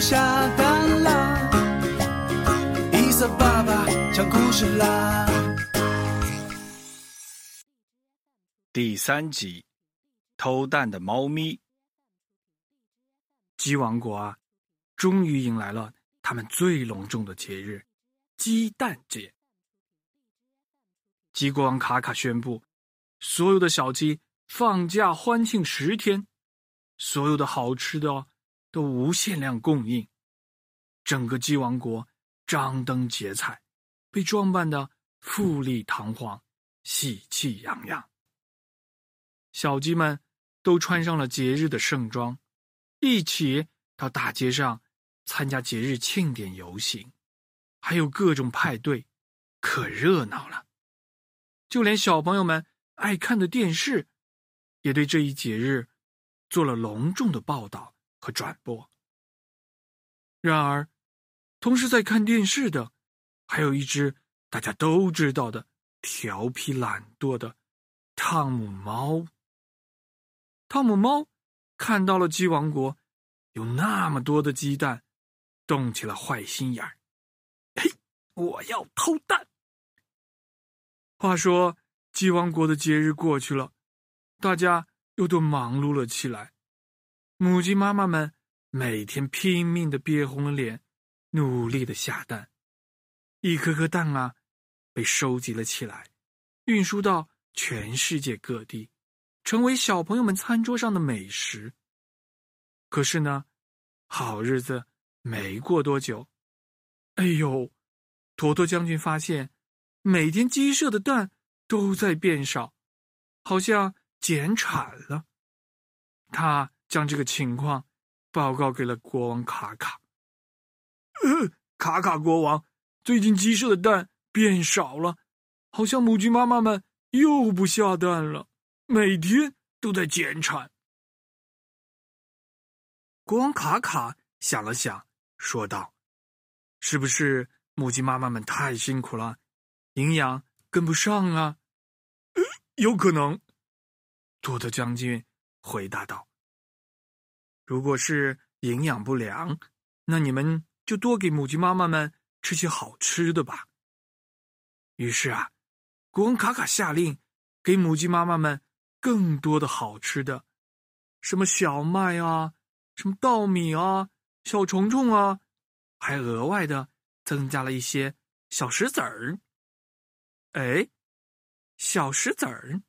下蛋啦，伊萨爸爸讲故事啦。第三集，偷蛋的猫咪。鸡王国啊，终于迎来了他们最隆重的节日——鸡蛋节。鸡国王卡卡宣布，所有的小鸡放假欢庆十天，所有的好吃的都无限量供应。整个鸡王国张灯结彩，被装扮的富丽堂皇、喜气洋洋。小鸡们都穿上了节日的盛装，一起到大街上参加节日庆典游行，还有各种派对，可热闹了。就连小朋友们爱看的电视，也对这一节日做了隆重的报道和转播。然而，同时在看电视的，还有一只大家都知道的调皮懒惰的汤姆猫。汤姆猫看到了鸡王国有那么多的鸡蛋，动起了坏心眼儿。嘿，我要偷蛋！话说，鸡王国的节日过去了，大家又都忙碌了起来。母鸡妈妈们每天拼命的憋红了脸，努力的下蛋。一颗颗蛋啊，被收集了起来，运输到全世界各地。成为小朋友们餐桌上的美食。可是呢，好日子没过多久，哎呦，坨坨将军发现，每天鸡舍的蛋都在变少，好像减产了。他将这个情况报告给了国王卡卡。呃，卡卡国王，最近鸡舍的蛋变少了，好像母鸡妈妈们又不下蛋了。每天都在减产。国王卡卡想了想，说道：“是不是母鸡妈妈们太辛苦了，营养跟不上啊？”“有可能。”多特将军回答道。“如果是营养不良，那你们就多给母鸡妈妈们吃些好吃的吧。”于是啊，国王卡卡下令给母鸡妈妈们。更多的好吃的，什么小麦啊，什么稻米啊，小虫虫啊，还额外的增加了一些小石子儿。哎，小石子儿，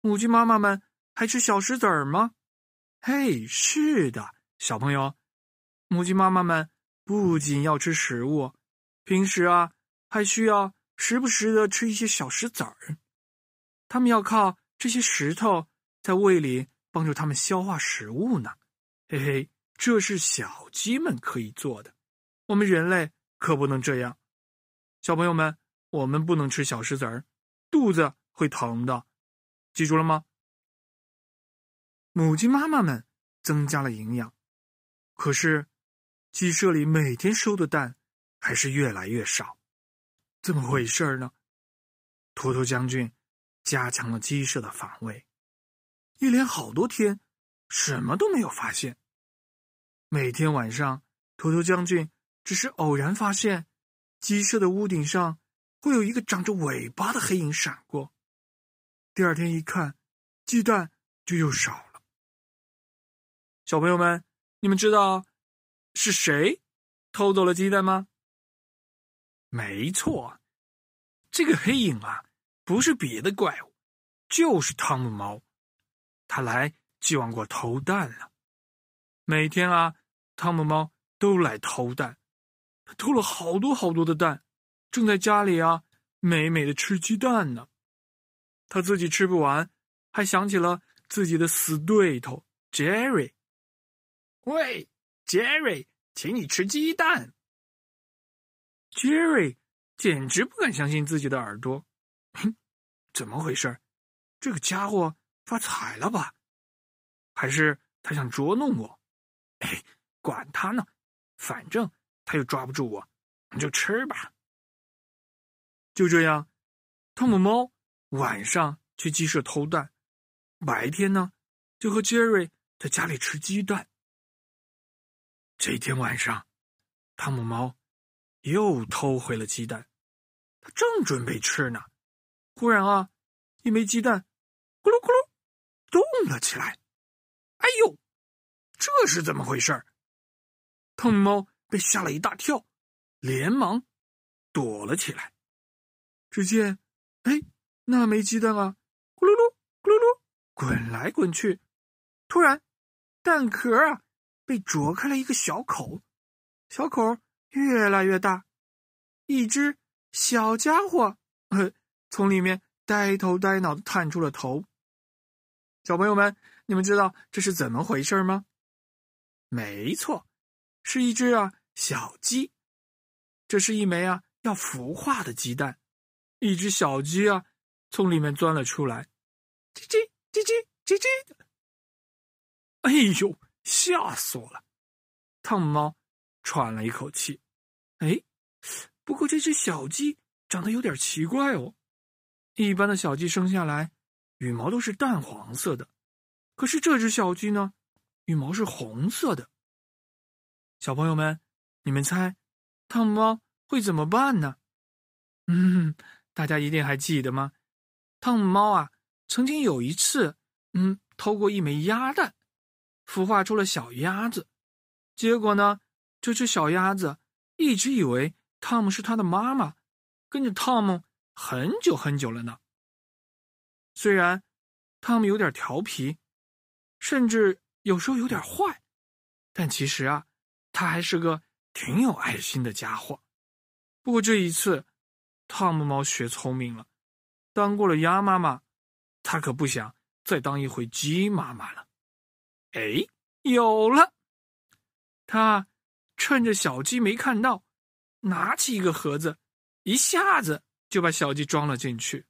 母鸡妈妈们还吃小石子儿吗？嘿，是的，小朋友，母鸡妈妈们不仅要吃食物，平时啊还需要时不时的吃一些小石子儿，它们要靠。这些石头在胃里帮助它们消化食物呢，嘿嘿，这是小鸡们可以做的，我们人类可不能这样。小朋友们，我们不能吃小石子儿，肚子会疼的，记住了吗？母鸡妈妈们增加了营养，可是鸡舍里每天收的蛋还是越来越少，怎么回事呢？坨坨将军。加强了鸡舍的防卫，一连好多天，什么都没有发现。每天晚上，头头将军只是偶然发现，鸡舍的屋顶上会有一个长着尾巴的黑影闪过。第二天一看，鸡蛋就又少了。小朋友们，你们知道是谁偷走了鸡蛋吗？没错，这个黑影啊。不是别的怪物，就是汤姆猫。他来鸡王国偷蛋了。每天啊，汤姆猫都来偷蛋，他偷了好多好多的蛋，正在家里啊美美的吃鸡蛋呢。他自己吃不完，还想起了自己的死对头 Jerry。喂杰瑞请你吃鸡蛋。杰瑞简直不敢相信自己的耳朵。哼，怎么回事？这个家伙发财了吧？还是他想捉弄我？哎，管他呢，反正他又抓不住我，你就吃吧。就这样，汤姆猫晚上去鸡舍偷蛋，白天呢就和杰瑞在家里吃鸡蛋。这天晚上，汤姆猫又偷回了鸡蛋，他正准备吃呢，忽然啊，一枚鸡蛋咕噜咕噜动了起来。哎呦，这是怎么回事？汤姆猫被吓了一大跳，连忙躲了起来。只见，哎，那枚鸡蛋啊，咕噜噜，咕噜噜，滚来滚去。突然，蛋壳啊，被啄开了一个小口，小口越来越大，一只小家伙，呃，从里面呆头呆脑的探出了头。小朋友们，你们知道这是怎么回事吗？没错，是一只啊小鸡。这是一枚啊要孵化的鸡蛋。一只小鸡啊，从里面钻了出来，叽叽叽叽叽叽。哎呦，吓死我了！汤姆猫喘了一口气。哎，不过这只小鸡长得有点奇怪哦。一般的小鸡生下来羽毛都是淡黄色的，可是这只小鸡呢，羽毛是红色的。小朋友们，你们猜汤姆猫会怎么办呢？嗯。大家一定还记得吗？汤姆猫啊，曾经有一次，嗯，偷过一枚鸭蛋，孵化出了小鸭子。结果呢，这只小鸭子一直以为汤姆是它的妈妈，跟着汤姆很久很久了呢。虽然汤姆有点调皮，甚至有时候有点坏，但其实啊，他还是个挺有爱心的家伙。不过这一次。汤姆猫学聪明了，当过了鸭妈妈，他可不想再当一回鸡妈妈了。哎，有了！他趁着小鸡没看到，拿起一个盒子，一下子就把小鸡装了进去。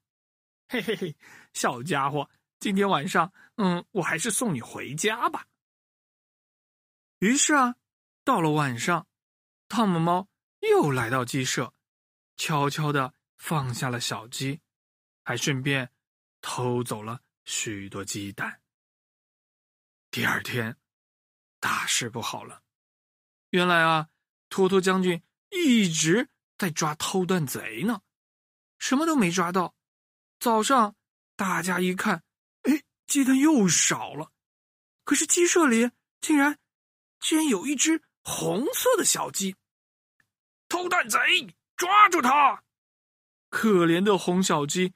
嘿嘿嘿，小家伙，今天晚上，嗯，我还是送你回家吧。于是啊，到了晚上，汤姆猫又来到鸡舍。悄悄的放下了小鸡，还顺便偷走了许多鸡蛋。第二天，大事不好了。原来啊，托托将军一直在抓偷蛋贼呢，什么都没抓到。早上大家一看，哎，鸡蛋又少了。可是鸡舍里竟然竟然有一只红色的小鸡，偷蛋贼！抓住他！可怜的红小鸡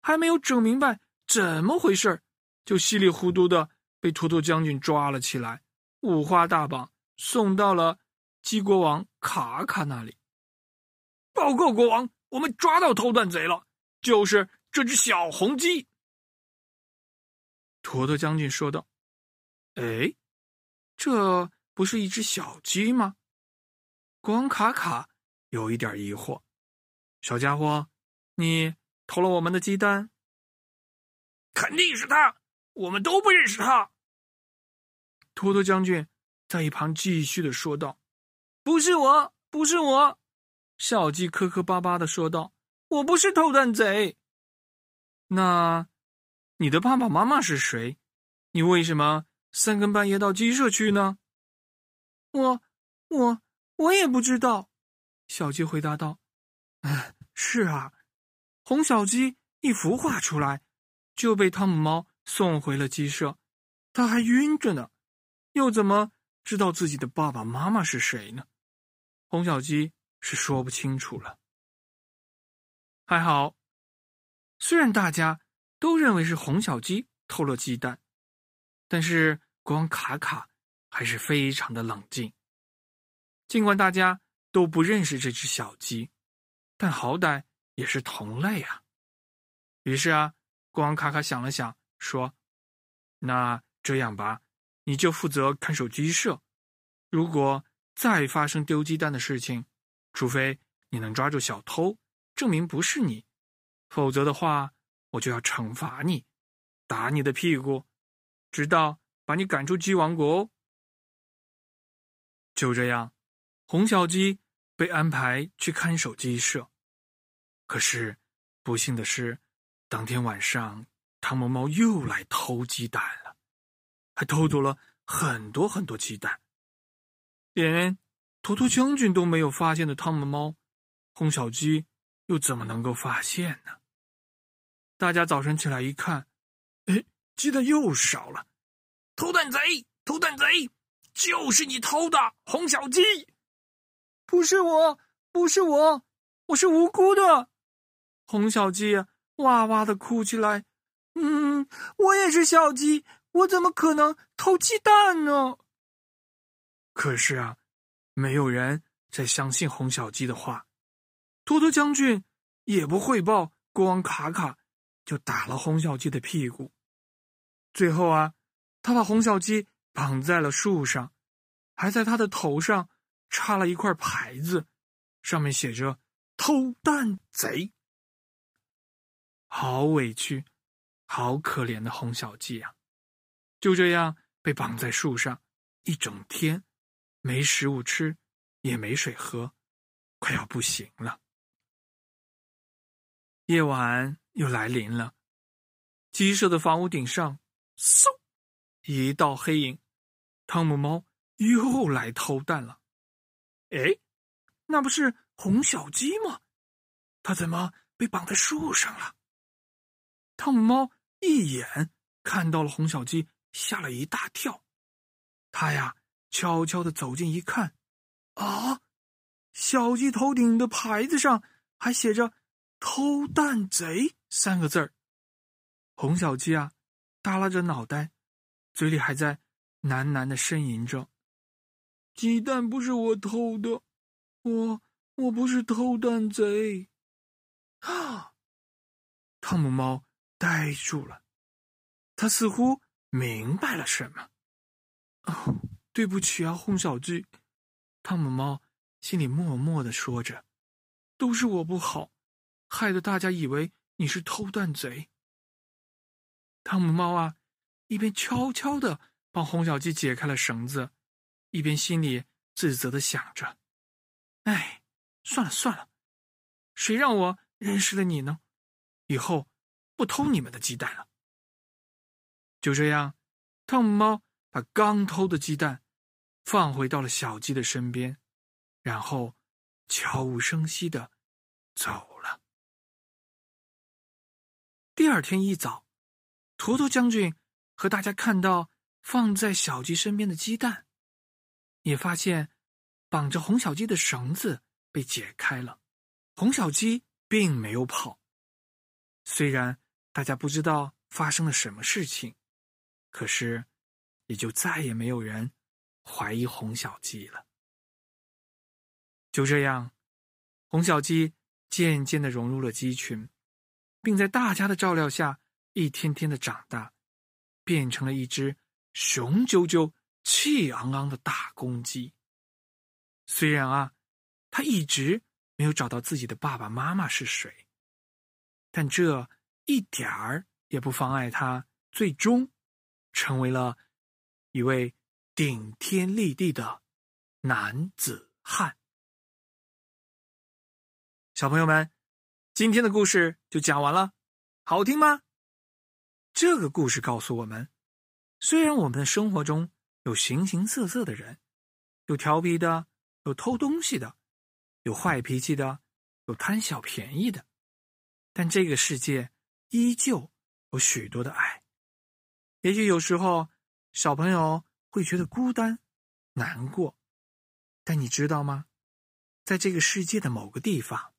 还没有整明白怎么回事就稀里糊涂的被托托将军抓了起来，五花大绑送到了鸡国王卡卡那里。报告国王，我们抓到偷蛋贼了，就是这只小红鸡。坨坨将军说道：“哎，这不是一只小鸡吗？”国王卡卡。有一点疑惑，小家伙，你偷了我们的鸡蛋？肯定是他，我们都不认识他。托托将军在一旁继续的说道：“不是我，不是我。”小鸡磕磕巴巴的说道：“我不是偷蛋贼。”那你的爸爸妈妈是谁？你为什么三更半夜到鸡舍去呢？我，我，我也不知道。小鸡回答道：“哎，是啊，红小鸡一孵化出来，就被汤姆猫送回了鸡舍，它还晕着呢，又怎么知道自己的爸爸妈妈是谁呢？红小鸡是说不清楚了。还好，虽然大家都认为是红小鸡偷了鸡蛋，但是国王卡卡还是非常的冷静，尽管大家。”都不认识这只小鸡，但好歹也是同类啊。于是啊，国王卡卡想了想，说：“那这样吧，你就负责看守鸡舍。如果再发生丢鸡蛋的事情，除非你能抓住小偷，证明不是你，否则的话，我就要惩罚你，打你的屁股，直到把你赶出鸡王国哦。”就这样，红小鸡被安排去看守鸡舍。可是，不幸的是，当天晚上，汤姆猫又来偷鸡蛋，还偷走了很多很多鸡蛋。连图图将军都没有发现的汤姆猫，红小鸡又怎么能够发现呢？大家早晨起来一看，哎，鸡蛋又少了！偷蛋贼，偷蛋贼，就是你偷的，红小鸡！不是我，不是我，我是无辜的。红小鸡哇哇的哭起来。嗯，我也是小鸡，我怎么可能偷鸡蛋呢？可是啊，没有人再相信红小鸡的话。托托将军也不汇报，国王卡卡就打了红小鸡的屁股。最后啊，他把红小鸡绑在了树上，还在他的头上插了一块牌子，上面写着“偷蛋贼”。好委屈，好可怜的红小鸡啊！就这样被绑在树上一整天，没食物吃，也没水喝，快要不行了。夜晚又来临了，鸡舍的房屋顶上，嗖，一道黑影，汤姆猫又来偷蛋了。哎，那不是红小鸡吗？它怎么被绑在树上了？汤姆猫一眼看到了红小鸡，吓了一大跳。他呀，悄悄的走近一看，啊，小鸡头顶的牌子上还写着“偷蛋贼”三个字儿。红小鸡啊，耷拉着脑袋，嘴里还在喃喃的呻吟着：“鸡蛋不是我偷的，我我不是偷蛋贼。”啊，汤姆猫。呆住了，他似乎明白了什么。哦，对不起啊，红小鸡，汤姆猫心里默默的说着：“都是我不好，害得大家以为你是偷蛋贼。”汤姆猫啊，一边悄悄的帮红小鸡解开了绳子，一边心里自责的想着：“哎，算了算了，谁让我认识了你呢？以后……”不偷你们的鸡蛋了。就这样，汤姆猫把刚偷的鸡蛋放回到了小鸡的身边，然后悄无声息的走了。第二天一早，图图将军和大家看到放在小鸡身边的鸡蛋，也发现绑着红小鸡的绳子被解开了，红小鸡并没有跑，虽然。大家不知道发生了什么事情，可是也就再也没有人怀疑红小鸡了。就这样，红小鸡渐渐的融入了鸡群，并在大家的照料下一天天的长大，变成了一只雄赳赳、气昂昂的大公鸡。虽然啊，它一直没有找到自己的爸爸妈妈是谁，但这。一点儿也不妨碍他最终成为了一位顶天立地的男子汉。小朋友们，今天的故事就讲完了，好听吗？这个故事告诉我们，虽然我们的生活中有形形色色的人，有调皮的，有偷东西的，有坏脾气的，有贪小便宜的，但这个世界。依旧有许多的爱。也许有时候小朋友会觉得孤单、难过，但你知道吗？在这个世界的某个地方，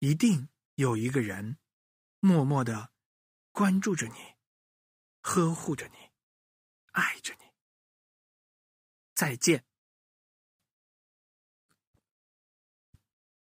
一定有一个人默默的关注着你，呵护着你，爱着你。再见。